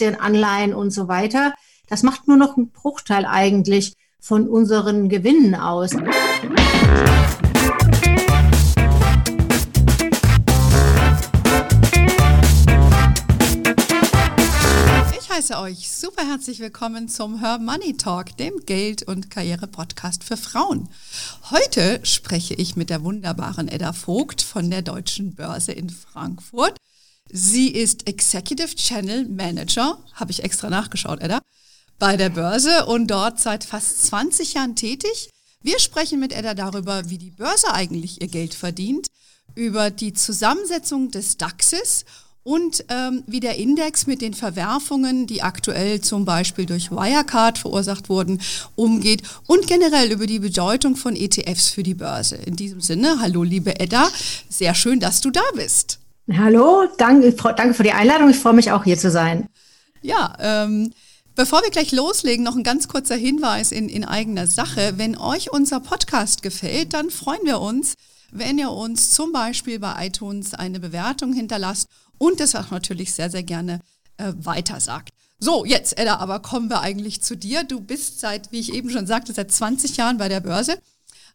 Aktien, Anleihen und so weiter. Das macht nur noch einen Bruchteil eigentlich von unseren Gewinnen aus. Ich heiße euch super herzlich willkommen zum Her Money Talk, dem Geld- und Karriere-Podcast für Frauen. Heute spreche ich mit der wunderbaren Edda Vogt von der Deutschen Börse in Frankfurt. Sie ist Executive Channel Manager, habe ich extra nachgeschaut, Edda, bei der Börse und dort seit fast 20 Jahren tätig. Wir sprechen mit Edda darüber, wie die Börse eigentlich ihr Geld verdient, über die Zusammensetzung des DAXes und ähm, wie der Index mit den Verwerfungen, die aktuell zum Beispiel durch Wirecard verursacht wurden, umgeht und generell über die Bedeutung von ETFs für die Börse. In diesem Sinne, hallo liebe Edda, sehr schön, dass du da bist. Hallo, danke, danke für die Einladung. Ich freue mich auch hier zu sein. Ja, ähm, Bevor wir gleich loslegen, noch ein ganz kurzer Hinweis in, in eigener Sache. Wenn euch unser Podcast gefällt, dann freuen wir uns, wenn ihr uns zum Beispiel bei iTunes eine Bewertung hinterlasst und das auch natürlich sehr, sehr gerne äh, weitersagt. So, jetzt, Edda, aber kommen wir eigentlich zu dir. Du bist seit, wie ich eben schon sagte, seit 20 Jahren bei der Börse.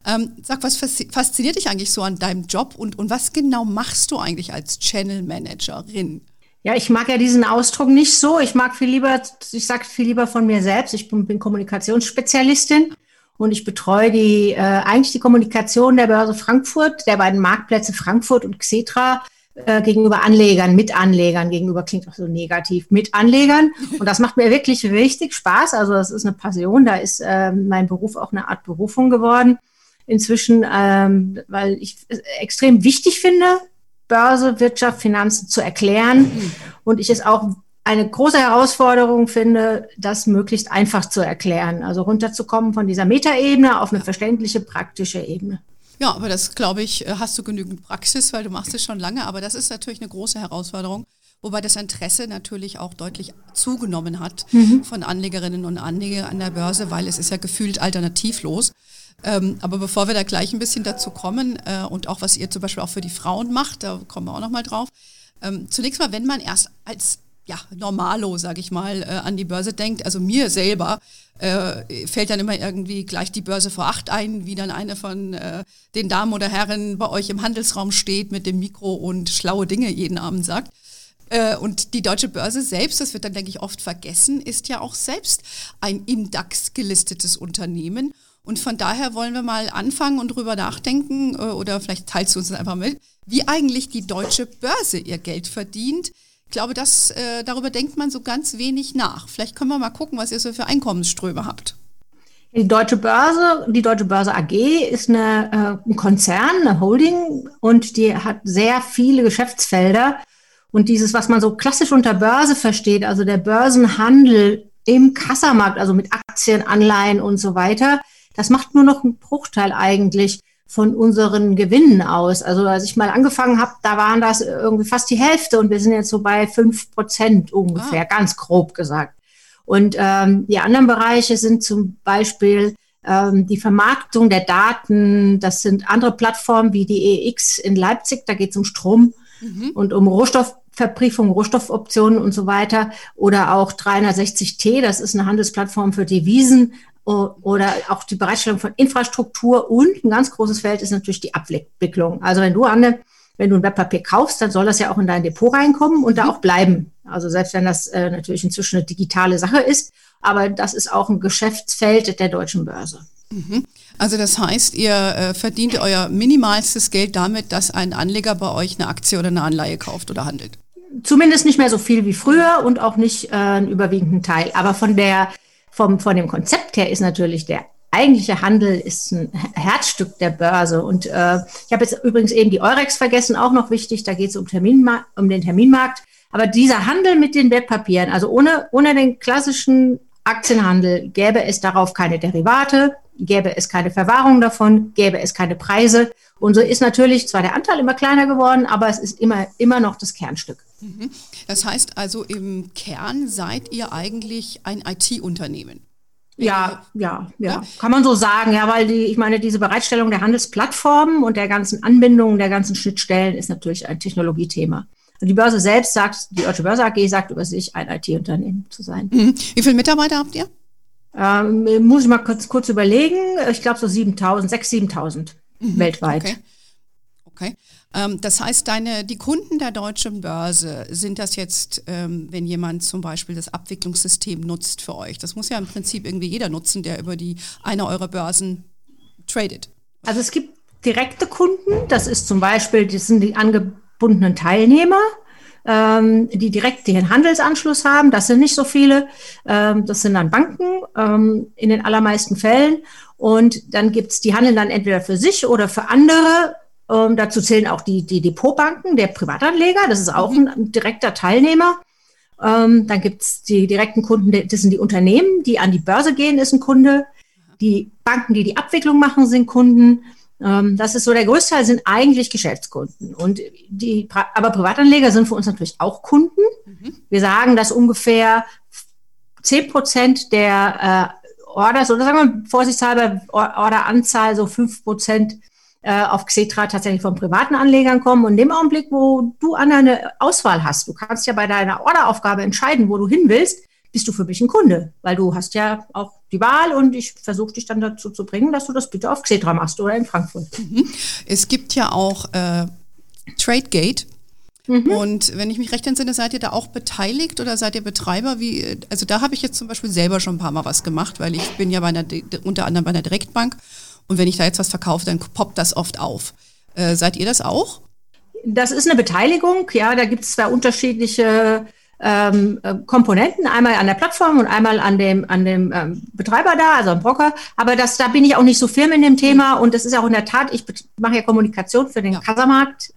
Ähm, sag, was fasziniert dich eigentlich so an deinem Job und, und was genau machst du eigentlich als Channel Managerin? Ja, ich mag ja diesen Ausdruck nicht so. Ich mag viel lieber, ich sage viel lieber von mir selbst. Ich bin, bin Kommunikationsspezialistin und ich betreue die äh, eigentlich die Kommunikation der Börse Frankfurt, der beiden Marktplätze Frankfurt und Xetra äh, gegenüber Anlegern, mit Anlegern, gegenüber klingt auch so negativ, mit Anlegern. Und das macht mir wirklich richtig Spaß. Also das ist eine Passion. Da ist äh, mein Beruf auch eine Art Berufung geworden inzwischen, ähm, weil ich es extrem wichtig finde, Börse, Wirtschaft, Finanzen zu erklären. Und ich es auch eine große Herausforderung finde, das möglichst einfach zu erklären. Also runterzukommen von dieser Metaebene auf eine verständliche, praktische Ebene. Ja, aber das glaube ich, äh, hast du genügend Praxis, weil du machst es schon lange. Aber das ist natürlich eine große Herausforderung, wobei das Interesse natürlich auch deutlich zugenommen hat mhm. von Anlegerinnen und Anlegern an der Börse, weil es ist ja gefühlt alternativlos. Ähm, aber bevor wir da gleich ein bisschen dazu kommen äh, und auch was ihr zum Beispiel auch für die Frauen macht, da kommen wir auch nochmal drauf. Ähm, zunächst mal, wenn man erst als ja, Normalo, sage ich mal, äh, an die Börse denkt, also mir selber äh, fällt dann immer irgendwie gleich die Börse vor acht ein, wie dann eine von äh, den Damen oder Herren bei euch im Handelsraum steht mit dem Mikro und schlaue Dinge jeden Abend sagt. Äh, und die deutsche Börse selbst, das wird dann, denke ich, oft vergessen, ist ja auch selbst ein im DAX gelistetes Unternehmen. Und von daher wollen wir mal anfangen und drüber nachdenken, äh, oder vielleicht teilst du uns das einfach mit, wie eigentlich die deutsche Börse ihr Geld verdient. Ich glaube, das, äh, darüber denkt man so ganz wenig nach. Vielleicht können wir mal gucken, was ihr so für Einkommensströme habt. Die Deutsche Börse, die Deutsche Börse AG ist eine, äh, ein Konzern, eine Holding und die hat sehr viele Geschäftsfelder. Und dieses, was man so klassisch unter Börse versteht, also der Börsenhandel im Kassamarkt, also mit Aktien, Anleihen und so weiter, das macht nur noch einen Bruchteil eigentlich von unseren Gewinnen aus. Also als ich mal angefangen habe, da waren das irgendwie fast die Hälfte und wir sind jetzt so bei fünf Prozent ungefähr, ah. ganz grob gesagt. Und ähm, die anderen Bereiche sind zum Beispiel ähm, die Vermarktung der Daten. Das sind andere Plattformen wie die EX in Leipzig. Da geht es um Strom mhm. und um Rohstoffverbriefung, Rohstoffoptionen und so weiter. Oder auch 360T, das ist eine Handelsplattform für Devisen oder auch die Bereitstellung von Infrastruktur und ein ganz großes Feld ist natürlich die Abwicklung. Also wenn du Anne, wenn du ein Wertpapier kaufst, dann soll das ja auch in dein Depot reinkommen und mhm. da auch bleiben. Also selbst wenn das äh, natürlich inzwischen eine digitale Sache ist, aber das ist auch ein Geschäftsfeld der deutschen Börse. Mhm. Also das heißt, ihr äh, verdient euer minimalstes Geld damit, dass ein Anleger bei euch eine Aktie oder eine Anleihe kauft oder handelt? Zumindest nicht mehr so viel wie früher und auch nicht äh, einen überwiegenden Teil. Aber von der vom, von dem Konzept her ist natürlich der eigentliche Handel ist ein Herzstück der Börse. Und äh, ich habe jetzt übrigens eben die Eurex vergessen, auch noch wichtig, da geht es um, Terminma um den Terminmarkt. Aber dieser Handel mit den Wertpapieren, also ohne, ohne den klassischen Aktienhandel, gäbe es darauf keine Derivate, gäbe es keine Verwahrung davon, gäbe es keine Preise. Und so ist natürlich zwar der Anteil immer kleiner geworden, aber es ist immer, immer noch das Kernstück. Mhm. Das heißt also, im Kern seid ihr eigentlich ein IT-Unternehmen. Ja, ja, ja, kann man so sagen, ja, weil die, ich meine, diese Bereitstellung der Handelsplattformen und der ganzen Anbindungen, der ganzen Schnittstellen ist natürlich ein Technologiethema. Die Börse selbst sagt, die Deutsche Börse AG sagt über sich, ein IT-Unternehmen zu sein. Mhm. Wie viele Mitarbeiter habt ihr? Ähm, muss ich mal kurz, kurz überlegen. Ich glaube so 7000, 6.000, 7.000 mhm. weltweit. Okay. Okay. Ähm, das heißt, deine, die Kunden der deutschen Börse, sind das jetzt, ähm, wenn jemand zum Beispiel das Abwicklungssystem nutzt für euch? Das muss ja im Prinzip irgendwie jeder nutzen, der über die eine eurer Börsen tradet. Also es gibt direkte Kunden, das ist zum Beispiel, das sind die angebundenen Teilnehmer, ähm, die direkt den Handelsanschluss haben. Das sind nicht so viele. Ähm, das sind dann Banken ähm, in den allermeisten Fällen. Und dann gibt's die handeln dann entweder für sich oder für andere. Ähm, dazu zählen auch die, die Depotbanken, der Privatanleger. Das ist auch mhm. ein direkter Teilnehmer. Ähm, dann gibt's die direkten Kunden, das sind die Unternehmen, die an die Börse gehen, ist ein Kunde. Die Banken, die die Abwicklung machen, sind Kunden. Ähm, das ist so, der größte Teil sind eigentlich Geschäftskunden. Und die, aber Privatanleger sind für uns natürlich auch Kunden. Mhm. Wir sagen, dass ungefähr 10 Prozent der äh, Orders, oder sagen wir vorsichtshalber Orderanzahl, so 5 Prozent äh, auf Xetra tatsächlich von privaten Anlegern kommen. Und in dem Augenblick, wo du an eine Auswahl hast, du kannst ja bei deiner Orderaufgabe entscheiden, wo du hin willst, bist du für mich ein Kunde, weil du hast ja auch die Wahl und ich versuche dich dann dazu zu bringen, dass du das bitte auf Xetra machst oder in Frankfurt. Mhm. Es gibt ja auch äh, Tradegate. Mhm. Und wenn ich mich recht entsinne, seid ihr da auch beteiligt oder seid ihr Betreiber? Wie, also da habe ich jetzt zum Beispiel selber schon ein paar Mal was gemacht, weil ich bin ja bei einer, unter anderem bei einer Direktbank und wenn ich da jetzt was verkaufe, dann poppt das oft auf. Äh, seid ihr das auch? Das ist eine Beteiligung, ja, da gibt es zwei unterschiedliche ähm, äh, Komponenten, einmal an der Plattform und einmal an dem, an dem ähm, Betreiber da, also am Broker. Aber das, da bin ich auch nicht so firm in dem Thema und das ist auch in der Tat, ich mache ja Kommunikation für den ja. Kassamarkt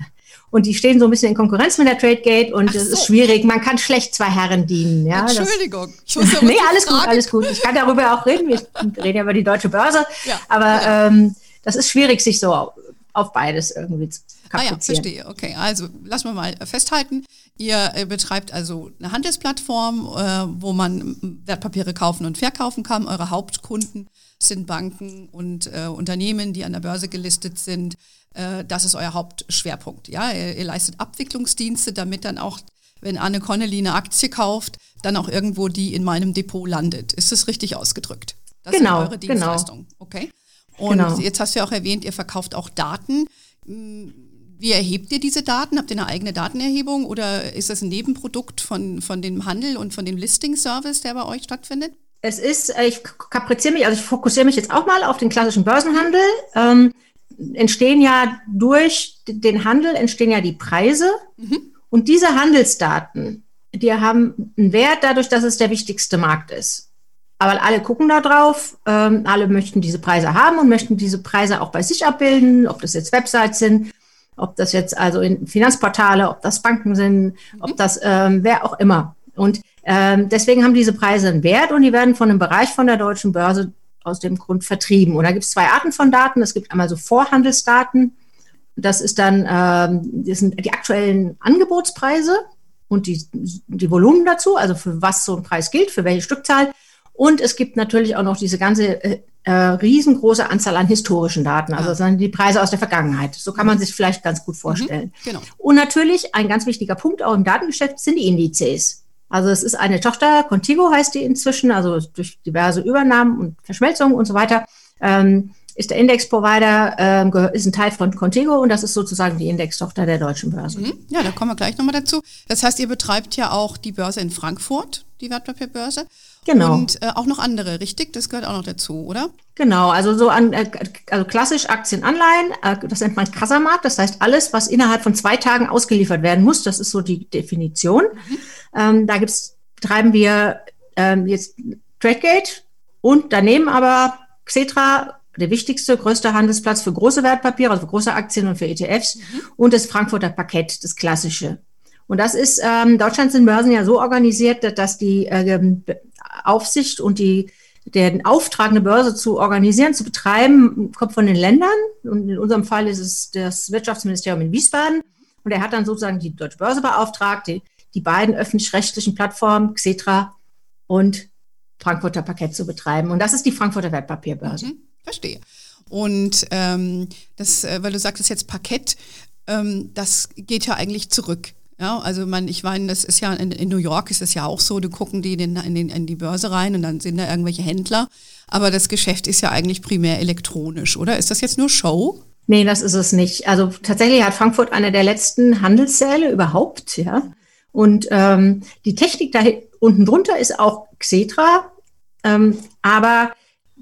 und die stehen so ein bisschen in Konkurrenz mit der Tradegate und es so. ist schwierig. Man kann schlecht zwei Herren dienen. Ja, Entschuldigung. Das, ich nee, alles gut, alles gut. Ich kann darüber auch reden. Wir reden ja über die deutsche Börse. Ja. Aber ja. Ähm, das ist schwierig, sich so auf beides irgendwie zu Ah ja, verstehe. Okay, also lassen wir mal festhalten. Ihr äh, betreibt also eine Handelsplattform, äh, wo man Wertpapiere kaufen und verkaufen kann. Eure Hauptkunden sind Banken und äh, Unternehmen, die an der Börse gelistet sind. Äh, das ist euer Hauptschwerpunkt. Ja, ihr, ihr, leistet Abwicklungsdienste, damit dann auch, wenn Anne Connelly eine Aktie kauft, dann auch irgendwo die in meinem Depot landet. Ist das richtig ausgedrückt? Das genau, sind eure genau. Dienstleistungen. Genau. Okay. Und genau. jetzt hast du ja auch erwähnt, ihr verkauft auch Daten hm, wie erhebt ihr diese Daten? Habt ihr eine eigene Datenerhebung oder ist das ein Nebenprodukt von, von dem Handel und von dem Listing-Service, der bei euch stattfindet? Es ist, äh, ich kapriziere mich, also ich fokussiere mich jetzt auch mal auf den klassischen Börsenhandel. Ähm, entstehen ja durch den Handel entstehen ja die Preise mhm. und diese Handelsdaten, die haben einen Wert dadurch, dass es der wichtigste Markt ist. Aber alle gucken da drauf, ähm, alle möchten diese Preise haben und möchten diese Preise auch bei sich abbilden, ob das jetzt Websites sind, ob das jetzt also in Finanzportale, ob das Banken sind, mhm. ob das ähm, wer auch immer. Und ähm, deswegen haben diese Preise einen Wert und die werden von einem Bereich von der deutschen Börse aus dem Grund vertrieben. Und da gibt es zwei Arten von Daten. Es gibt einmal so Vorhandelsdaten. Das ist dann ähm, das sind die aktuellen Angebotspreise und die, die Volumen dazu, also für was so ein Preis gilt, für welche Stückzahl. Und es gibt natürlich auch noch diese ganze äh, äh, riesengroße Anzahl an historischen Daten, also ja. die Preise aus der Vergangenheit. So kann man sich vielleicht ganz gut vorstellen. Mhm, genau. Und natürlich ein ganz wichtiger Punkt auch im Datengeschäft sind die Indizes. Also es ist eine Tochter, Contigo heißt die inzwischen, also durch diverse Übernahmen und Verschmelzungen und so weiter. Ähm, ist der Index-Provider, ähm, ist ein Teil von Contigo und das ist sozusagen die Index-Tochter der deutschen Börse. Mhm. Ja, da kommen wir gleich nochmal dazu. Das heißt, ihr betreibt ja auch die Börse in Frankfurt, die Wertpapierbörse. Genau. Und äh, auch noch andere, richtig? Das gehört auch noch dazu, oder? Genau, also so an, äh, also klassisch Aktienanleihen, äh, das nennt man Kassamarkt, das heißt alles, was innerhalb von zwei Tagen ausgeliefert werden muss, das ist so die Definition. Mhm. Ähm, da gibt's, betreiben wir ähm, jetzt Tradegate und daneben aber Xetra, der wichtigste, größte Handelsplatz für große Wertpapiere, also für große Aktien und für ETFs mhm. und das Frankfurter Parkett, das klassische. Und das ist, ähm, Deutschland sind Börsen ja so organisiert, dass die äh, Aufsicht und die den Auftrag, eine Börse zu organisieren, zu betreiben, kommt von den Ländern. Und in unserem Fall ist es das Wirtschaftsministerium in Wiesbaden. Und er hat dann sozusagen die Deutsche Börse beauftragt, die, die beiden öffentlich-rechtlichen Plattformen, Xetra und Frankfurter Parkett zu betreiben. Und das ist die Frankfurter Wertpapierbörse. Mhm, verstehe. Und ähm, das, äh, weil du sagtest jetzt Parkett, ähm, das geht ja eigentlich zurück Ja, also man, ich meine, das ist ja in, in, New York ist es ja auch so, du gucken die in, in, in, die Börse rein und dann sind da irgendwelche Händler. Aber das Geschäft ist ja eigentlich primär elektronisch, oder? Ist das jetzt nur Show? Nee, das ist es nicht. Also tatsächlich hat Frankfurt eine der letzten Handelssäle überhaupt, ja. Und ähm, die Technik da unten drunter ist auch Xetra, ähm, aber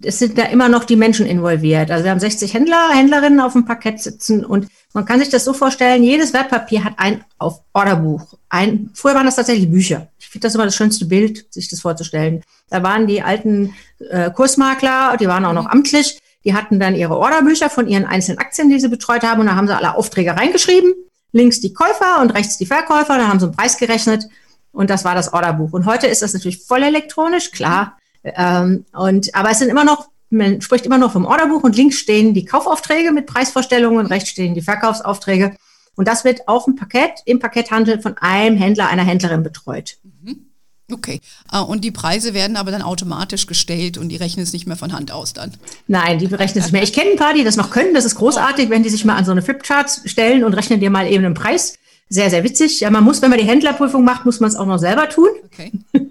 es sind da immer noch die Menschen involviert. Also wir haben 60 Händler, Händlerinnen auf dem Parkett sitzen und man kann sich das so vorstellen, jedes Wertpapier hat ein auf Orderbuch. Ein, früher waren das tatsächlich Bücher. Ich finde das immer das schönste Bild, sich das vorzustellen. Da waren die alten äh, Kursmakler, die waren auch noch amtlich, die hatten dann ihre Orderbücher von ihren einzelnen Aktien, die sie betreut haben und da haben sie alle Aufträge reingeschrieben. Links die Käufer und rechts die Verkäufer, da haben sie einen Preis gerechnet und das war das Orderbuch. Und heute ist das natürlich voll elektronisch, klar. Ähm, und, aber es sind immer noch, man spricht immer noch vom Orderbuch und links stehen die Kaufaufträge mit Preisvorstellungen und rechts stehen die Verkaufsaufträge. Und das wird auf dem Parkett, im Parketthandel von einem Händler, einer Händlerin betreut. Mhm. Okay. Ah, und die Preise werden aber dann automatisch gestellt und die rechnen es nicht mehr von Hand aus dann? Nein, die berechnen es nicht mehr. Ich kenne ein paar, die das noch können. Das ist großartig, wenn die sich mal an so eine Flipchart stellen und rechnen dir mal eben einen Preis sehr, sehr witzig. Ja, man muss, wenn man die Händlerprüfung macht, muss man es auch noch selber tun. Okay.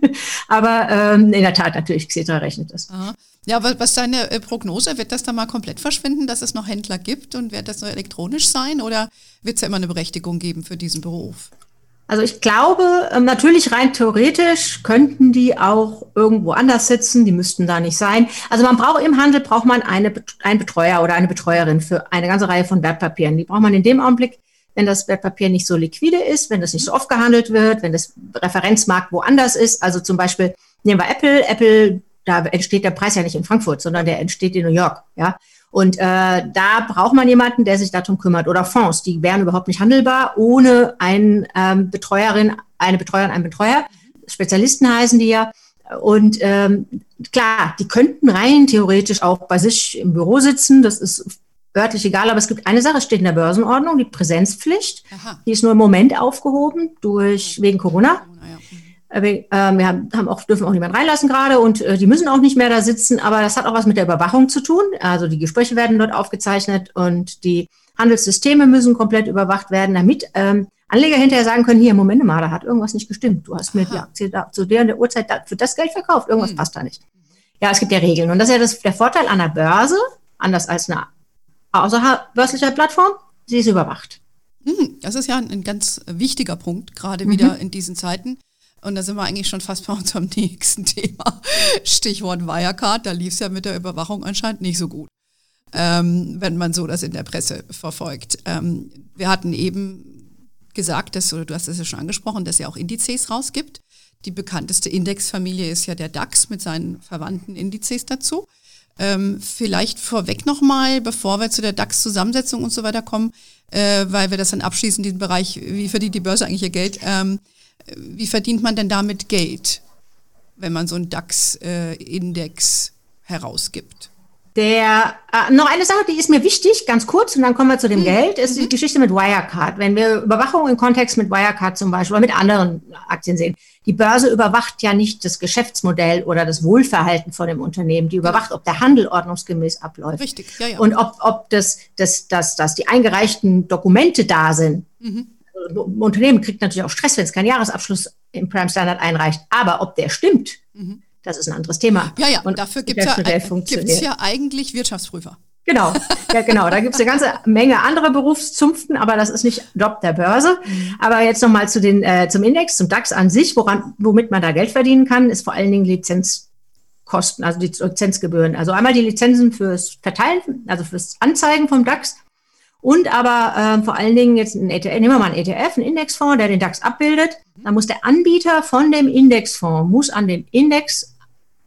Aber ähm, in der Tat natürlich, Xetra rechnet das. Aha. Ja, was, was deine äh, Prognose? Wird das dann mal komplett verschwinden, dass es noch Händler gibt und wird das nur elektronisch sein oder wird es ja immer eine Berechtigung geben für diesen Beruf? Also ich glaube, ähm, natürlich rein theoretisch könnten die auch irgendwo anders sitzen, die müssten da nicht sein. Also man braucht im Handel, braucht man eine, einen Betreuer oder eine Betreuerin für eine ganze Reihe von Wertpapieren. Die braucht man in dem Augenblick, wenn das Wertpapier nicht so liquide ist, wenn das nicht so oft gehandelt wird, wenn das Referenzmarkt woanders ist. Also zum Beispiel nehmen wir Apple. Apple, da entsteht der Preis ja nicht in Frankfurt, sondern der entsteht in New York. Ja, und äh, da braucht man jemanden, der sich darum kümmert. Oder Fonds, die wären überhaupt nicht handelbar ohne einen ähm, Betreuerin, eine Betreuerin, einen Betreuer. Spezialisten heißen die ja. Und ähm, klar, die könnten rein theoretisch auch bei sich im Büro sitzen. Das ist örtlich egal, aber es gibt eine Sache, steht in der Börsenordnung, die Präsenzpflicht. Aha. Die ist nur im Moment aufgehoben durch wegen Corona. Äh, wir, äh, wir haben, auch, dürfen auch niemand reinlassen gerade und äh, die müssen auch nicht mehr da sitzen, aber das hat auch was mit der Überwachung zu tun. Also die Gespräche werden dort aufgezeichnet und die Handelssysteme müssen komplett überwacht werden, damit ähm, Anleger hinterher sagen können, hier, Moment mal, da hat irgendwas nicht gestimmt. Du hast mir die Aktie da, zu der, der Uhrzeit da, für das Geld verkauft, irgendwas hm. passt da nicht. Ja, es gibt ja Regeln und das ist ja das, der Vorteil an der Börse, anders als eine außerbörslicher Plattform, sie ist überwacht. Hm, das ist ja ein, ganz wichtiger Punkt, gerade mhm. wieder in diesen Zeiten. Und da sind wir eigentlich schon fast bei unserem nächsten Thema. Stichwort Wirecard, da lief es ja mit der Überwachung anscheinend nicht so gut, ähm, wenn man so das in der Presse verfolgt. Ähm, wir hatten eben gesagt, dass, oder du hast es ja schon angesprochen, dass er auch Indizes rausgibt. Die bekannteste Indexfamilie ist ja der DAX mit seinen verwandten Indizes dazu. Ähm, vielleicht vorweg nochmal, bevor wir zu der DAX-Zusammensetzung und so weiter kommen, äh, weil wir das dann abschließen, diesen Bereich, wie verdient die Börse eigentlich ihr Geld? Ähm, wie verdient man denn damit Geld, wenn man so einen DAX-Index äh, herausgibt? Der, äh, noch eine Sache, die ist mir wichtig, ganz kurz, und dann kommen wir zu dem mhm. Geld, ist die mhm. Geschichte mit Wirecard. Wenn wir Überwachung im Kontext mit Wirecard zum Beispiel oder mit anderen Aktien sehen, die Börse überwacht ja nicht das Geschäftsmodell oder das Wohlverhalten von dem Unternehmen. Die überwacht, ob der Handel ordnungsgemäß abläuft. Richtig, ja, ja. Und ob, ob das, das, das, das die eingereichten Dokumente da sind. Mhm. Unternehmen kriegt natürlich auch Stress, wenn es keinen Jahresabschluss im Prime Standard einreicht. Aber ob der stimmt, mhm. Das ist ein anderes Thema. Ja, ja, und dafür gibt es ja, ja eigentlich Wirtschaftsprüfer. Genau, ja, genau. Da gibt es eine ganze Menge andere Berufszunften, aber das ist nicht Job der Börse. Mhm. Aber jetzt nochmal zu den, äh, zum Index, zum DAX an sich, woran, womit man da Geld verdienen kann, ist vor allen Dingen Lizenzkosten, also die Lizenzgebühren. Also einmal die Lizenzen fürs Verteilen, also fürs Anzeigen vom DAX und aber äh, vor allen Dingen jetzt ein ETF, nehmen wir mal einen ETF, einen Indexfonds, der den DAX abbildet. Da muss der Anbieter von dem Indexfonds, muss an dem Index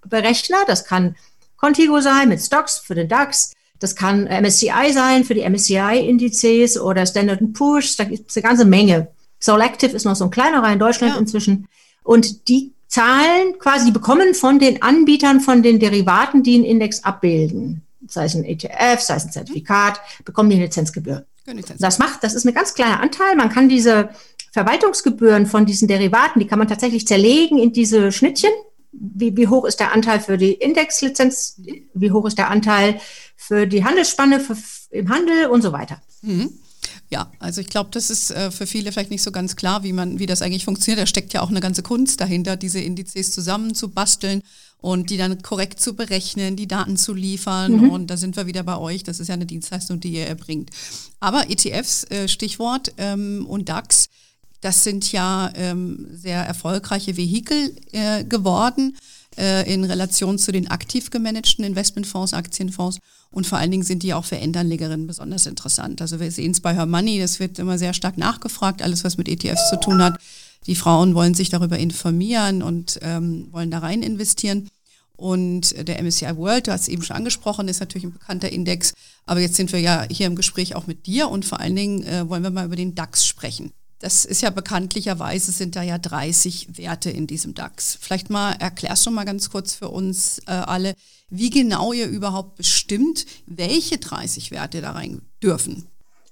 Berechner. Das kann Contigo sein mit Stocks für den DAX. Das kann MSCI sein für die MSCI-Indizes oder Standard Poor's. Da gibt es eine ganze Menge. Selective ist noch so ein kleinerer in Deutschland ja. inzwischen. Und die zahlen quasi, die bekommen von den Anbietern von den Derivaten, die einen Index abbilden, sei es ein ETF, sei es ein Zertifikat, bekommen die eine Lizenzgebühr. Das macht, das ist ein ganz kleiner Anteil. Man kann diese Verwaltungsgebühren von diesen Derivaten, die kann man tatsächlich zerlegen in diese Schnittchen wie, wie hoch ist der Anteil für die Indexlizenz, wie hoch ist der Anteil für die Handelsspanne für, im Handel und so weiter. Mhm. Ja, also ich glaube, das ist äh, für viele vielleicht nicht so ganz klar, wie man, wie das eigentlich funktioniert. Da steckt ja auch eine ganze Kunst dahinter, diese Indizes zusammenzubasteln und die dann korrekt zu berechnen, die Daten zu liefern. Mhm. Und da sind wir wieder bei euch. Das ist ja eine Dienstleistung, die ihr erbringt. Aber ETFs, äh, Stichwort, ähm, und DAX, das sind ja ähm, sehr erfolgreiche Vehikel äh, geworden äh, in Relation zu den aktiv gemanagten Investmentfonds, Aktienfonds. Und vor allen Dingen sind die auch für Endanlegerinnen besonders interessant. Also wir sehen es bei Her Money, das wird immer sehr stark nachgefragt, alles was mit ETFs zu tun hat. Die Frauen wollen sich darüber informieren und ähm, wollen da rein investieren. Und der MSCI World, du hast es eben schon angesprochen, ist natürlich ein bekannter Index. Aber jetzt sind wir ja hier im Gespräch auch mit dir und vor allen Dingen äh, wollen wir mal über den DAX sprechen. Das ist ja bekanntlicherweise sind da ja 30 Werte in diesem DAX. Vielleicht mal erklärst du mal ganz kurz für uns äh, alle, wie genau ihr überhaupt bestimmt, welche 30 Werte da rein dürfen.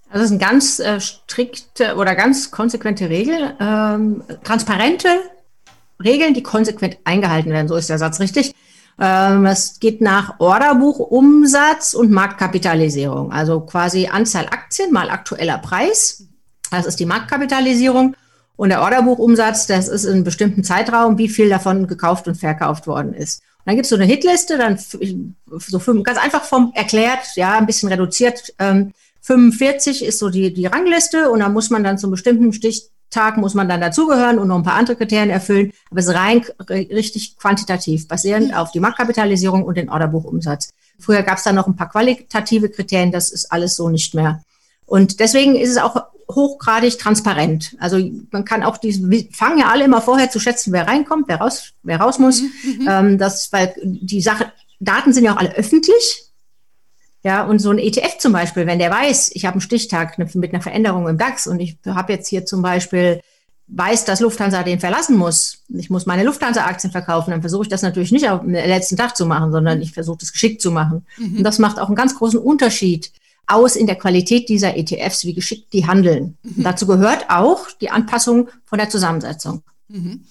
Also das ist eine ganz äh, strikte oder ganz konsequente Regel. Ähm, transparente Regeln, die konsequent eingehalten werden. So ist der Satz richtig. Ähm, es geht nach Orderbuchumsatz und Marktkapitalisierung. Also quasi Anzahl Aktien mal aktueller Preis. Das ist die Marktkapitalisierung. Und der Orderbuchumsatz, das ist in einem bestimmten Zeitraum, wie viel davon gekauft und verkauft worden ist. Und dann gibt es so eine Hitliste, dann so fünf, ganz einfach vom erklärt, ja, ein bisschen reduziert. Ähm, 45 ist so die, die Rangliste und da muss man dann zum bestimmten Stichtag muss man dann dazugehören und noch ein paar andere Kriterien erfüllen. Aber es ist rein richtig quantitativ, basierend auf die Marktkapitalisierung und den Orderbuchumsatz. Früher gab es da noch ein paar qualitative Kriterien, das ist alles so nicht mehr. Und deswegen ist es auch hochgradig transparent. Also man kann auch diese, wir fangen ja alle immer vorher zu schätzen, wer reinkommt, wer raus, wer raus muss. Mhm. mhm. Ähm, das, weil die Sache, Daten sind ja auch alle öffentlich. Ja, und so ein ETF zum Beispiel, wenn der weiß, ich habe einen Stichtag mit einer Veränderung im DAX und ich habe jetzt hier zum Beispiel weiß, dass Lufthansa den verlassen muss, ich muss meine Lufthansa-Aktien verkaufen, dann versuche ich das natürlich nicht auf den letzten Tag zu machen, sondern ich versuche das geschickt zu machen. Mhm. Und das macht auch einen ganz großen Unterschied aus in der Qualität dieser ETFs, wie geschickt die handeln. Mhm. Dazu gehört auch die Anpassung von der Zusammensetzung. Mhm.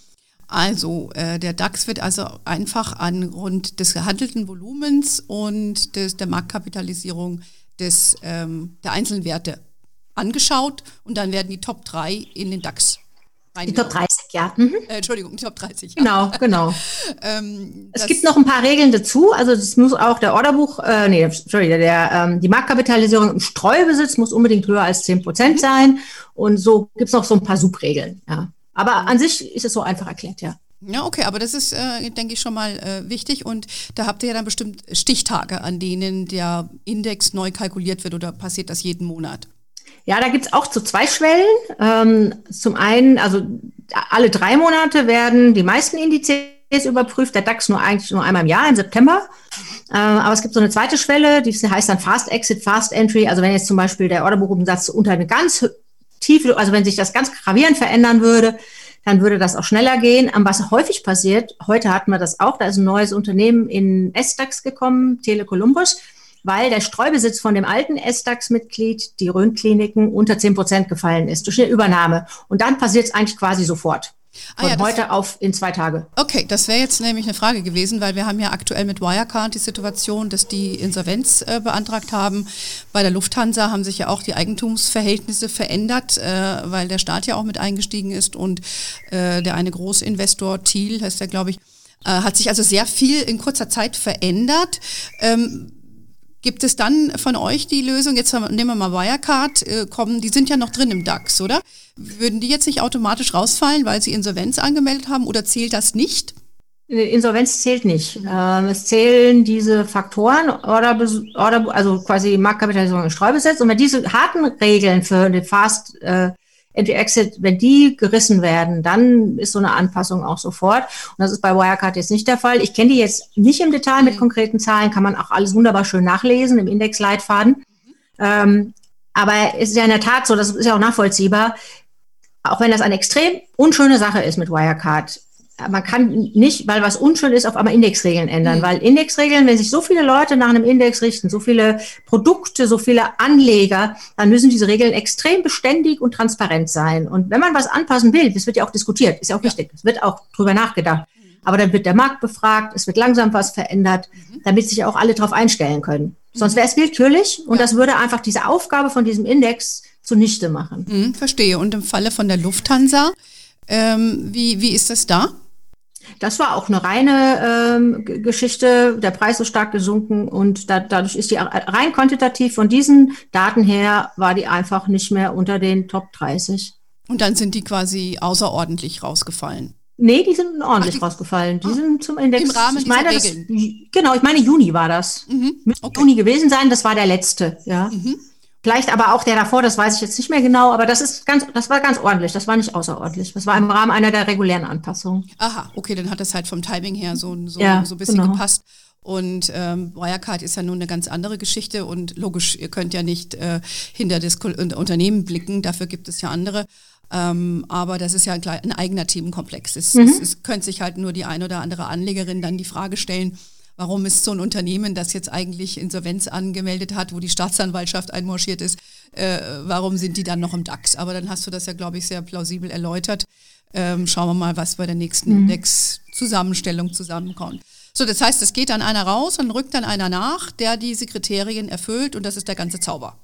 Also äh, der DAX wird also einfach angrund des gehandelten Volumens und des, der Marktkapitalisierung des, ähm, der einzelnen Werte angeschaut und dann werden die Top 3 in den DAX die Top 30, ja. Mhm. Äh, Entschuldigung, Top 30. Ja. Genau, genau. ähm, es gibt noch ein paar Regeln dazu. Also es muss auch der Orderbuch, äh, nee, sorry, der, der, ähm, die Marktkapitalisierung im Streubesitz muss unbedingt höher als 10 Prozent mhm. sein. Und so gibt es noch so ein paar Subregeln. Ja. Aber an sich ist es so einfach erklärt, ja. Ja, okay, aber das ist, äh, denke ich, schon mal äh, wichtig. Und da habt ihr ja dann bestimmt Stichtage, an denen der Index neu kalkuliert wird oder passiert das jeden Monat? Ja, da gibt's auch so zwei Schwellen. Ähm, zum einen, also alle drei Monate werden die meisten Indizes überprüft, der DAX nur eigentlich nur einmal im Jahr, im September. Äh, aber es gibt so eine zweite Schwelle, die heißt dann Fast Exit, Fast Entry. Also wenn jetzt zum Beispiel der Orderbuchumsatz unter eine ganz tiefe, also wenn sich das ganz gravierend verändern würde, dann würde das auch schneller gehen. Aber was häufig passiert, heute hatten wir das auch, da ist ein neues Unternehmen in S-DAX gekommen, Tele Columbus weil der Streubesitz von dem alten S-DAX-Mitglied, die Rhön-Kliniken, unter 10 Prozent gefallen ist durch eine Übernahme. Und dann passiert es eigentlich quasi sofort. Von ah ja, heute auf in zwei Tage. Okay, das wäre jetzt nämlich eine Frage gewesen, weil wir haben ja aktuell mit Wirecard die Situation, dass die Insolvenz äh, beantragt haben. Bei der Lufthansa haben sich ja auch die Eigentumsverhältnisse verändert, äh, weil der Staat ja auch mit eingestiegen ist und äh, der eine Großinvestor, Thiel heißt der, glaube ich, äh, hat sich also sehr viel in kurzer Zeit verändert. Ähm, Gibt es dann von euch die Lösung, jetzt nehmen wir mal Wirecard, äh, kommen, die sind ja noch drin im DAX, oder? Würden die jetzt nicht automatisch rausfallen, weil sie Insolvenz angemeldet haben oder zählt das nicht? Insolvenz zählt nicht. Ähm, es zählen diese Faktoren oder, oder also quasi Marktkapitalisierung und Streubesitz. Und wenn diese harten Regeln für eine Fast äh, Entry-Exit, wenn die gerissen werden, dann ist so eine Anpassung auch sofort. Und das ist bei Wirecard jetzt nicht der Fall. Ich kenne die jetzt nicht im Detail mit mhm. konkreten Zahlen, kann man auch alles wunderbar schön nachlesen im Indexleitfaden. Ähm, aber es ist ja in der Tat so, das ist ja auch nachvollziehbar, auch wenn das eine extrem unschöne Sache ist mit Wirecard, man kann nicht, weil was unschön ist, auf einmal Indexregeln ändern, mhm. weil Indexregeln, wenn sich so viele Leute nach einem Index richten, so viele Produkte, so viele Anleger, dann müssen diese Regeln extrem beständig und transparent sein. Und wenn man was anpassen will, das wird ja auch diskutiert, ist ja auch wichtig, es wird auch drüber nachgedacht. Mhm. Aber dann wird der Markt befragt, es wird langsam was verändert, mhm. damit sich auch alle darauf einstellen können. Sonst wäre es willkürlich und ja. das würde einfach diese Aufgabe von diesem Index zunichte machen. Hm, verstehe. Und im Falle von der Lufthansa, ähm, wie, wie ist das da? Das war auch eine reine ähm, Geschichte, der Preis ist stark gesunken und da, dadurch ist die rein quantitativ von diesen Daten her war die einfach nicht mehr unter den Top 30. Und dann sind die quasi außerordentlich rausgefallen. Nee, die sind ordentlich Ach, die, rausgefallen. Die ah, sind zum Index. Im Rahmen ich meine, das, Genau, ich meine, Juni war das. Mhm, okay. Juni gewesen sein, das war der letzte, ja. Mhm. Vielleicht aber auch der davor, das weiß ich jetzt nicht mehr genau, aber das ist ganz, das war ganz ordentlich, das war nicht außerordentlich. Das war im Rahmen einer der regulären Anpassungen. Aha, okay, dann hat das halt vom Timing her so, so, ja, so ein bisschen genau. gepasst. Und ähm, Wirecard ist ja nun eine ganz andere Geschichte und logisch, ihr könnt ja nicht äh, hinter das Unternehmen blicken, dafür gibt es ja andere. Ähm, aber das ist ja ein, ein eigener Themenkomplex. Es, mhm. es, es könnte sich halt nur die ein oder andere Anlegerin dann die Frage stellen, warum ist so ein Unternehmen, das jetzt eigentlich Insolvenz angemeldet hat, wo die Staatsanwaltschaft einmarschiert ist, äh, warum sind die dann noch im DAX? Aber dann hast du das ja, glaube ich, sehr plausibel erläutert. Ähm, schauen wir mal, was bei der nächsten mhm. Index-Zusammenstellung zusammenkommt. So, das heißt, es geht dann einer raus und rückt dann einer nach, der diese Kriterien erfüllt und das ist der ganze Zauber.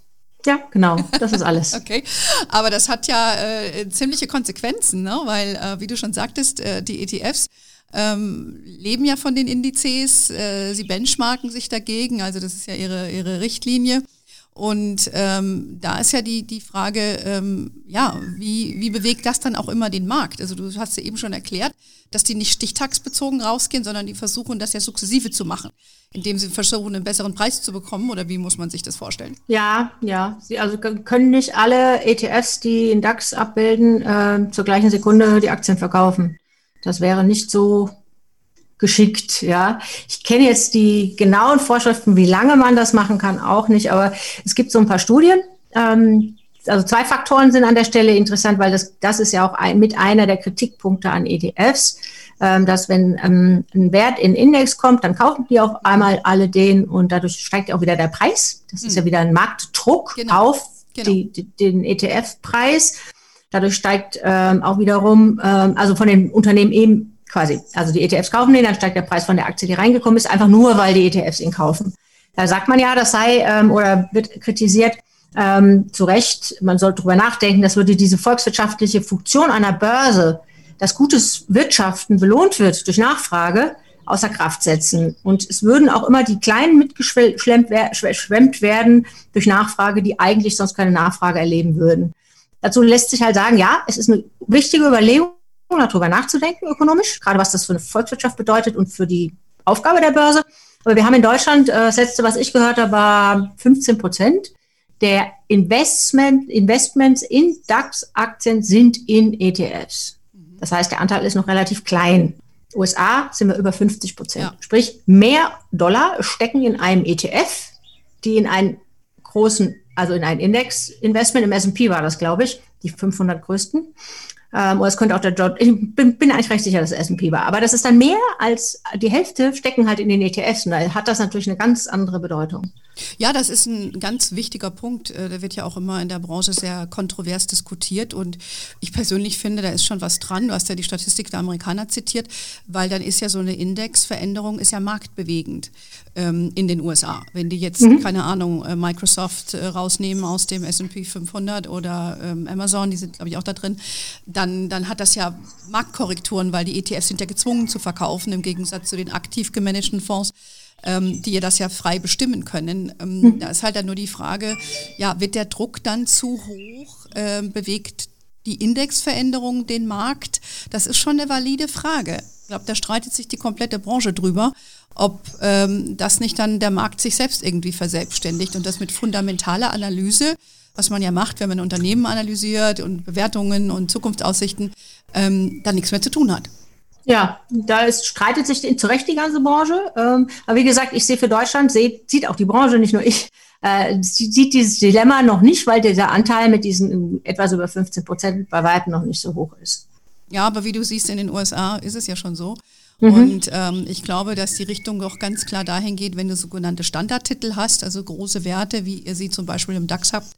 Ja, genau, das ist alles. okay, aber das hat ja äh, ziemliche Konsequenzen, ne? weil, äh, wie du schon sagtest, äh, die ETFs ähm, leben ja von den Indizes, äh, sie benchmarken sich dagegen, also das ist ja ihre, ihre Richtlinie. Und ähm, da ist ja die, die Frage, ähm, ja, wie, wie bewegt das dann auch immer den Markt? Also du hast ja eben schon erklärt, dass die nicht stichtagsbezogen rausgehen, sondern die versuchen, das ja sukzessive zu machen, indem sie versuchen, einen besseren Preis zu bekommen. Oder wie muss man sich das vorstellen? Ja, ja. Sie also können nicht alle ETFs, die in DAX abbilden, äh, zur gleichen Sekunde die Aktien verkaufen. Das wäre nicht so geschickt, ja. Ich kenne jetzt die genauen Vorschriften, wie lange man das machen kann, auch nicht, aber es gibt so ein paar Studien. Ähm, also zwei Faktoren sind an der Stelle interessant, weil das, das ist ja auch ein, mit einer der Kritikpunkte an ETFs, ähm, dass wenn ähm, ein Wert in Index kommt, dann kaufen die auf einmal alle den und dadurch steigt auch wieder der Preis. Das mhm. ist ja hm. wieder ein Marktdruck genau. auf genau. Die, die, den ETF-Preis. Dadurch steigt ähm, auch wiederum, ähm, also von den Unternehmen eben quasi, also die ETFs kaufen den, dann steigt der Preis von der Aktie, die reingekommen ist, einfach nur, weil die ETFs ihn kaufen. Da sagt man ja, das sei ähm, oder wird kritisiert, ähm, zu Recht, man sollte drüber nachdenken, das würde diese volkswirtschaftliche Funktion einer Börse, dass gutes Wirtschaften belohnt wird durch Nachfrage, außer Kraft setzen. Und es würden auch immer die Kleinen mitgeschwemmt werden durch Nachfrage, die eigentlich sonst keine Nachfrage erleben würden. Dazu lässt sich halt sagen, ja, es ist eine wichtige Überlegung, darüber nachzudenken, ökonomisch, gerade was das für eine Volkswirtschaft bedeutet und für die Aufgabe der Börse. Aber wir haben in Deutschland, äh, das letzte, was ich gehört habe, war 15 Prozent der Investment, Investments in DAX-Aktien sind in ETFs. Das heißt, der Anteil ist noch relativ klein. USA sind wir über 50 Prozent. Ja. Sprich, mehr Dollar stecken in einem ETF, die in einen großen also in ein Index-Investment, im S&P war das, glaube ich, die 500 größten. Ähm, oder es könnte auch der George, ich bin, bin eigentlich recht sicher, dass es S&P war. Aber das ist dann mehr als die Hälfte stecken halt in den ETFs. Und da hat das natürlich eine ganz andere Bedeutung. Ja, das ist ein ganz wichtiger Punkt. Äh, der wird ja auch immer in der Branche sehr kontrovers diskutiert. Und ich persönlich finde, da ist schon was dran. Du hast ja die Statistik der Amerikaner zitiert, weil dann ist ja so eine Indexveränderung ist ja marktbewegend ähm, in den USA. Wenn die jetzt, mhm. keine Ahnung, äh, Microsoft äh, rausnehmen aus dem S&P 500 oder ähm, Amazon, die sind, glaube ich, auch da drin, dann, dann hat das ja Marktkorrekturen, weil die ETFs sind ja gezwungen zu verkaufen, im Gegensatz zu den aktiv gemanagten Fonds ähm, die ihr das ja frei bestimmen können. Ähm, mhm. Da ist halt dann nur die Frage, ja, wird der Druck dann zu hoch, äh, bewegt die Indexveränderung den Markt? Das ist schon eine valide Frage. Ich glaube, da streitet sich die komplette Branche drüber, ob ähm, das nicht dann der Markt sich selbst irgendwie verselbstständigt und das mit fundamentaler Analyse, was man ja macht, wenn man Unternehmen analysiert und Bewertungen und Zukunftsaussichten, ähm, dann nichts mehr zu tun hat. Ja, da ist, streitet sich zu Recht die ganze Branche. Ähm, aber wie gesagt, ich sehe für Deutschland, seht, sieht auch die Branche, nicht nur ich, äh, sieht dieses Dilemma noch nicht, weil dieser Anteil mit diesen etwas über 15 Prozent bei weitem noch nicht so hoch ist. Ja, aber wie du siehst, in den USA ist es ja schon so. Mhm. Und ähm, ich glaube, dass die Richtung doch ganz klar dahin geht, wenn du sogenannte Standardtitel hast, also große Werte, wie ihr sie zum Beispiel im DAX habt,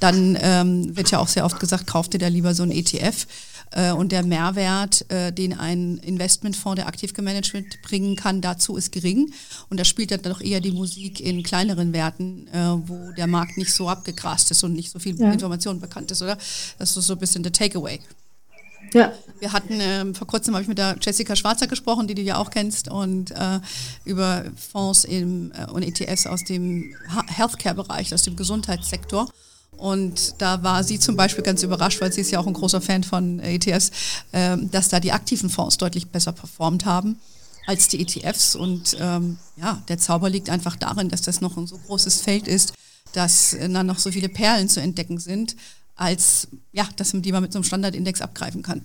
dann ähm, wird ja auch sehr oft gesagt, kauft ihr da lieber so ein ETF. Äh, und der Mehrwert, äh, den ein Investmentfonds, der aktiv gemanagt bringen kann, dazu ist gering. Und da spielt dann doch eher die Musik in kleineren Werten, äh, wo der Markt nicht so abgegrast ist und nicht so viel ja. Information bekannt ist, oder? Das ist so ein bisschen der Takeaway. Ja. Wir hatten ähm, vor kurzem habe ich mit der Jessica Schwarzer gesprochen, die du ja auch kennst, und äh, über Fonds im, äh, und ETFs aus dem Healthcare-Bereich, aus dem Gesundheitssektor. Und da war sie zum Beispiel ganz überrascht, weil sie ist ja auch ein großer Fan von ETFs, äh, dass da die aktiven Fonds deutlich besser performt haben als die ETFs. Und ähm, ja, der Zauber liegt einfach darin, dass das noch ein so großes Feld ist, dass äh, dann noch so viele Perlen zu entdecken sind, als ja, dass man die man mit so einem Standardindex abgreifen kann.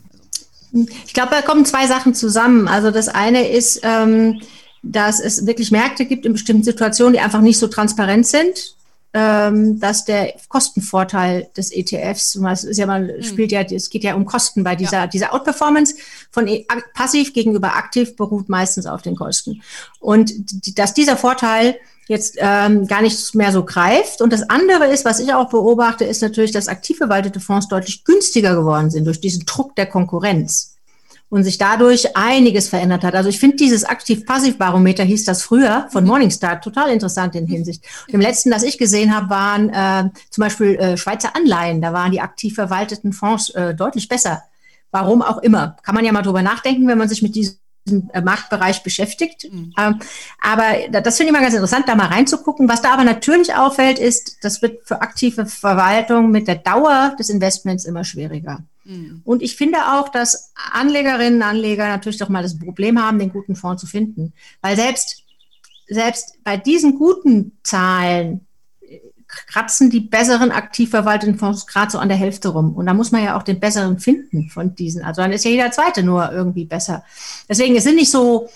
Ich glaube, da kommen zwei Sachen zusammen. Also das eine ist, ähm, dass es wirklich Märkte gibt in bestimmten Situationen, die einfach nicht so transparent sind dass der Kostenvorteil des ETFs, es ist ja mal, hm. spielt ja, es geht ja um Kosten bei dieser, ja. dieser Outperformance von e passiv gegenüber aktiv beruht meistens auf den Kosten. Und dass dieser Vorteil jetzt ähm, gar nicht mehr so greift. Und das andere ist, was ich auch beobachte, ist natürlich, dass aktiv verwaltete Fonds deutlich günstiger geworden sind durch diesen Druck der Konkurrenz und sich dadurch einiges verändert hat. Also ich finde dieses Aktiv-Passiv-Barometer hieß das früher von mhm. Morningstar total interessant in Hinsicht. Und Im letzten, das ich gesehen habe, waren äh, zum Beispiel äh, Schweizer Anleihen. Da waren die aktiv verwalteten Fonds äh, deutlich besser. Warum auch immer. Kann man ja mal drüber nachdenken, wenn man sich mit diesem äh, Marktbereich beschäftigt. Mhm. Ähm, aber das finde ich mal ganz interessant, da mal reinzugucken. Was da aber natürlich auffällt, ist, das wird für aktive Verwaltung mit der Dauer des Investments immer schwieriger. Mhm. Und ich finde auch, dass Anlegerinnen und Anleger natürlich doch mal das Problem haben, den guten Fonds zu finden. Weil selbst, selbst bei diesen guten Zahlen äh, kratzen die besseren aktiv verwalteten Fonds gerade so an der Hälfte rum. Und da muss man ja auch den besseren finden von diesen. Also dann ist ja jeder zweite nur irgendwie besser. Deswegen, es sind nicht so,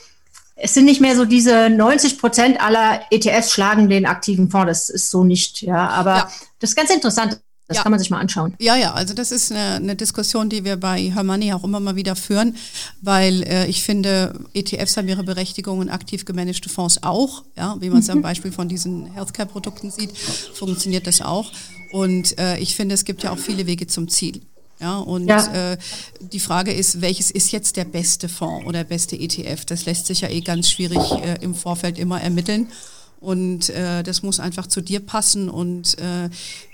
es sind nicht mehr so diese 90 Prozent aller ETFs schlagen den aktiven Fonds. Das ist so nicht, ja. Aber ja. das ist ganz interessant. Das ja. kann man sich mal anschauen. Ja, ja, also das ist eine, eine Diskussion, die wir bei Hermanni auch immer mal wieder führen, weil äh, ich finde, ETFs haben ihre Berechtigung und aktiv gemanagte Fonds auch. Ja, wie man es mhm. am Beispiel von diesen Healthcare-Produkten sieht, funktioniert das auch. Und äh, ich finde, es gibt ja auch viele Wege zum Ziel. Ja, und ja. Äh, die Frage ist, welches ist jetzt der beste Fonds oder beste ETF? Das lässt sich ja eh ganz schwierig äh, im Vorfeld immer ermitteln. Und äh, das muss einfach zu dir passen und äh,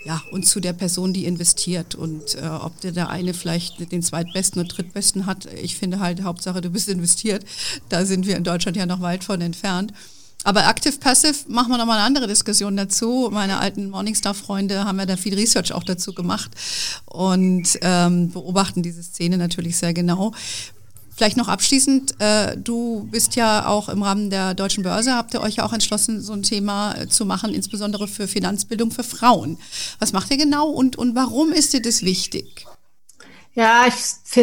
ja und zu der Person, die investiert. Und äh, ob der, der eine vielleicht den zweitbesten oder drittbesten hat, ich finde halt Hauptsache, du bist investiert. Da sind wir in Deutschland ja noch weit von entfernt. Aber Active Passive machen wir nochmal eine andere Diskussion dazu. Meine alten Morningstar-Freunde haben ja da viel Research auch dazu gemacht und ähm, beobachten diese Szene natürlich sehr genau. Vielleicht noch abschließend, äh, du bist ja auch im Rahmen der Deutschen Börse, habt ihr euch ja auch entschlossen, so ein Thema äh, zu machen, insbesondere für Finanzbildung für Frauen. Was macht ihr genau und, und warum ist dir das wichtig? Ja, ich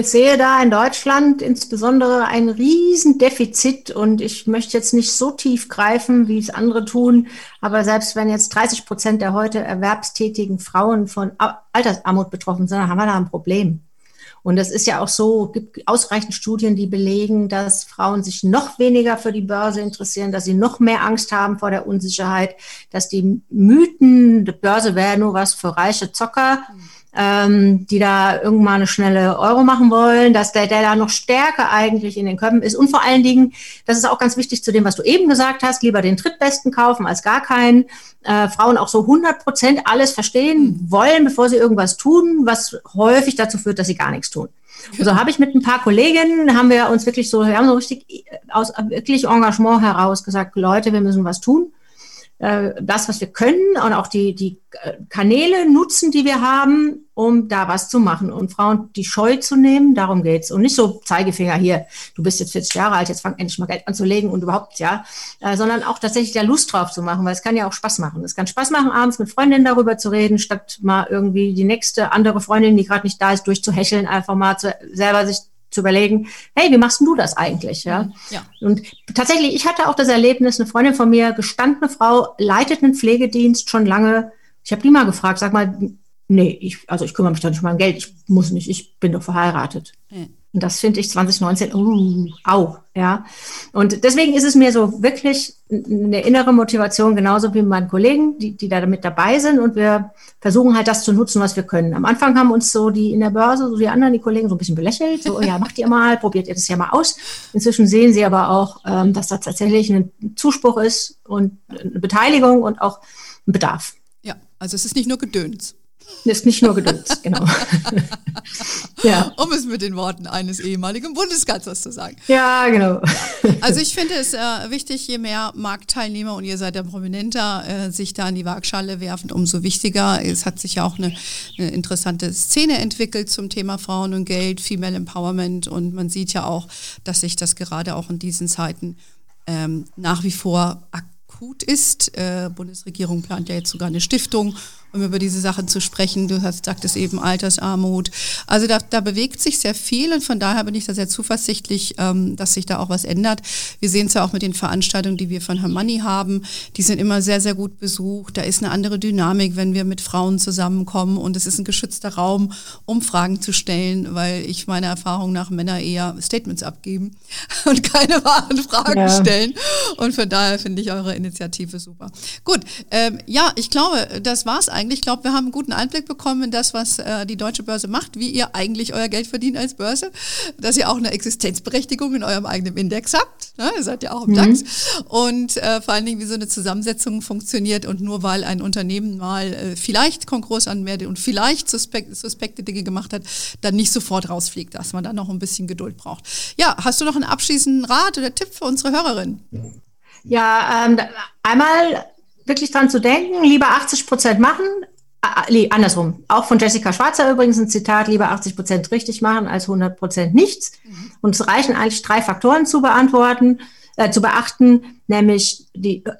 sehe da in Deutschland insbesondere ein Riesendefizit und ich möchte jetzt nicht so tief greifen, wie es andere tun, aber selbst wenn jetzt 30 Prozent der heute erwerbstätigen Frauen von Altersarmut betroffen sind, dann haben wir da ein Problem. Und es ist ja auch so, gibt ausreichend Studien, die belegen, dass Frauen sich noch weniger für die Börse interessieren, dass sie noch mehr Angst haben vor der Unsicherheit, dass die Mythen, die Börse wäre nur was für reiche Zocker. Mhm ähm, die da irgendwann eine schnelle Euro machen wollen, dass der, der da noch stärker eigentlich in den Köpfen ist. Und vor allen Dingen, das ist auch ganz wichtig zu dem, was du eben gesagt hast, lieber den Drittbesten kaufen als gar keinen. Äh, Frauen auch so 100 Prozent alles verstehen wollen, bevor sie irgendwas tun, was häufig dazu führt, dass sie gar nichts tun. Und so habe ich mit ein paar Kolleginnen, haben wir uns wirklich so, wir haben so richtig aus wirklich Engagement heraus gesagt, Leute, wir müssen was tun. Äh, das, was wir können und auch die, die äh, Kanäle nutzen, die wir haben, um da was zu machen und Frauen die Scheu zu nehmen, darum geht's Und nicht so Zeigefinger hier, du bist jetzt 40 Jahre alt, jetzt fang endlich mal Geld anzulegen und überhaupt, ja, äh, sondern auch tatsächlich da Lust drauf zu machen, weil es kann ja auch Spaß machen. Es kann Spaß machen, abends mit Freundinnen darüber zu reden, statt mal irgendwie die nächste andere Freundin, die gerade nicht da ist, durchzuhecheln, einfach mal zu, selber sich zu überlegen, hey, wie machst du das eigentlich? Ja? ja. Und tatsächlich, ich hatte auch das Erlebnis, eine Freundin von mir, gestandene Frau, leitet einen Pflegedienst schon lange. Ich habe die mal gefragt, sag mal, nee, ich, also ich kümmere mich doch nicht um mein Geld, ich muss nicht, ich bin doch verheiratet. Mhm. Und das finde ich 2019, uh, au, ja. Und deswegen ist es mir so wirklich eine innere Motivation, genauso wie meinen Kollegen, die, die da mit dabei sind. Und wir versuchen halt das zu nutzen, was wir können. Am Anfang haben uns so die in der Börse, so die anderen, die Kollegen so ein bisschen belächelt. So, ja, macht ihr mal, probiert ihr das ja mal aus. Inzwischen sehen sie aber auch, ähm, dass da tatsächlich ein Zuspruch ist und eine Beteiligung und auch ein Bedarf. Ja, also es ist nicht nur Gedöns. Ist nicht nur Geduld, genau. ja. Um es mit den Worten eines ehemaligen Bundeskanzlers zu sagen. Ja, genau. Also ich finde es äh, wichtig, je mehr Marktteilnehmer und ihr seid ja prominenter, äh, sich da in die Waagschale werfen, umso wichtiger. Es hat sich ja auch eine, eine, interessante Szene entwickelt zum Thema Frauen und Geld, Female Empowerment und man sieht ja auch, dass sich das gerade auch in diesen Zeiten ähm, nach wie vor akut ist. Äh, Bundesregierung plant ja jetzt sogar eine Stiftung um über diese Sachen zu sprechen. Du hast sagtest eben Altersarmut. Also da, da bewegt sich sehr viel und von daher bin ich da sehr zuversichtlich, ähm, dass sich da auch was ändert. Wir sehen es ja auch mit den Veranstaltungen, die wir von Herrn Money haben. Die sind immer sehr, sehr gut besucht. Da ist eine andere Dynamik, wenn wir mit Frauen zusammenkommen und es ist ein geschützter Raum, um Fragen zu stellen, weil ich meiner Erfahrung nach Männer eher Statements abgeben und keine wahren Fragen ja. stellen. Und von daher finde ich eure Initiative super. Gut, ähm, ja, ich glaube, das war es eigentlich eigentlich. Ich glaube, wir haben einen guten Einblick bekommen in das, was äh, die deutsche Börse macht, wie ihr eigentlich euer Geld verdient als Börse, dass ihr auch eine Existenzberechtigung in eurem eigenen Index habt. Ne? Ihr seid ja auch im mhm. DAX. Und äh, vor allen Dingen, wie so eine Zusammensetzung funktioniert und nur weil ein Unternehmen mal äh, vielleicht Konkurs anmeldet und vielleicht suspekt, suspekte Dinge gemacht hat, dann nicht sofort rausfliegt, dass man da noch ein bisschen Geduld braucht. Ja, hast du noch einen abschließenden Rat oder Tipp für unsere Hörerin? Ja, ähm, einmal wirklich dran zu denken, lieber 80 Prozent machen, äh, andersrum. Auch von Jessica Schwarzer übrigens ein Zitat, lieber 80 Prozent richtig machen als 100 Prozent nichts. Mhm. Und es reichen eigentlich drei Faktoren zu beantworten, äh, zu beachten, nämlich die äh,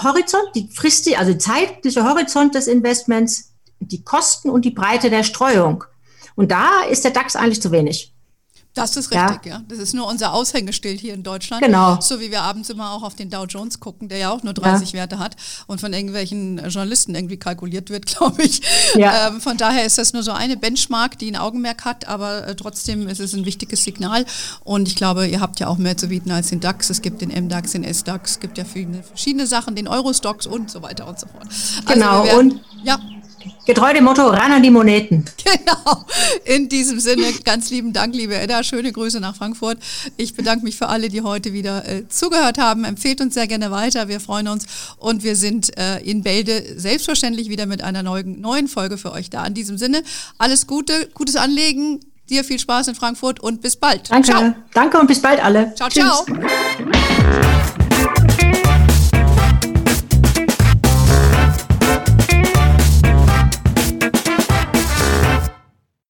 Horizont, die Frist, also die zeitliche Horizont des Investments, die Kosten und die Breite der Streuung. Und da ist der DAX eigentlich zu wenig. Das ist richtig, ja. ja. Das ist nur unser Aushängeschild hier in Deutschland. Genau. So wie wir abends immer auch auf den Dow Jones gucken, der ja auch nur 30 ja. Werte hat und von irgendwelchen Journalisten irgendwie kalkuliert wird, glaube ich. Ja. Ähm, von daher ist das nur so eine Benchmark, die ein Augenmerk hat, aber äh, trotzdem ist es ein wichtiges Signal. Und ich glaube, ihr habt ja auch mehr zu bieten als den DAX. Es gibt den MDAX, den SDAX, es gibt ja viele verschiedene Sachen, den Eurostocks und so weiter und so fort. Also genau. Werden, und ja. Getreu dem Motto, ran an die Moneten. Genau. In diesem Sinne, ganz lieben Dank, liebe Edda. Schöne Grüße nach Frankfurt. Ich bedanke mich für alle, die heute wieder äh, zugehört haben. Empfehlt uns sehr gerne weiter. Wir freuen uns und wir sind äh, in Bälde selbstverständlich wieder mit einer neuen, neuen Folge für euch da. In diesem Sinne, alles Gute, gutes Anlegen. Dir viel Spaß in Frankfurt und bis bald. Danke. Ciao. Danke und bis bald alle. Ciao, Tschüss. ciao.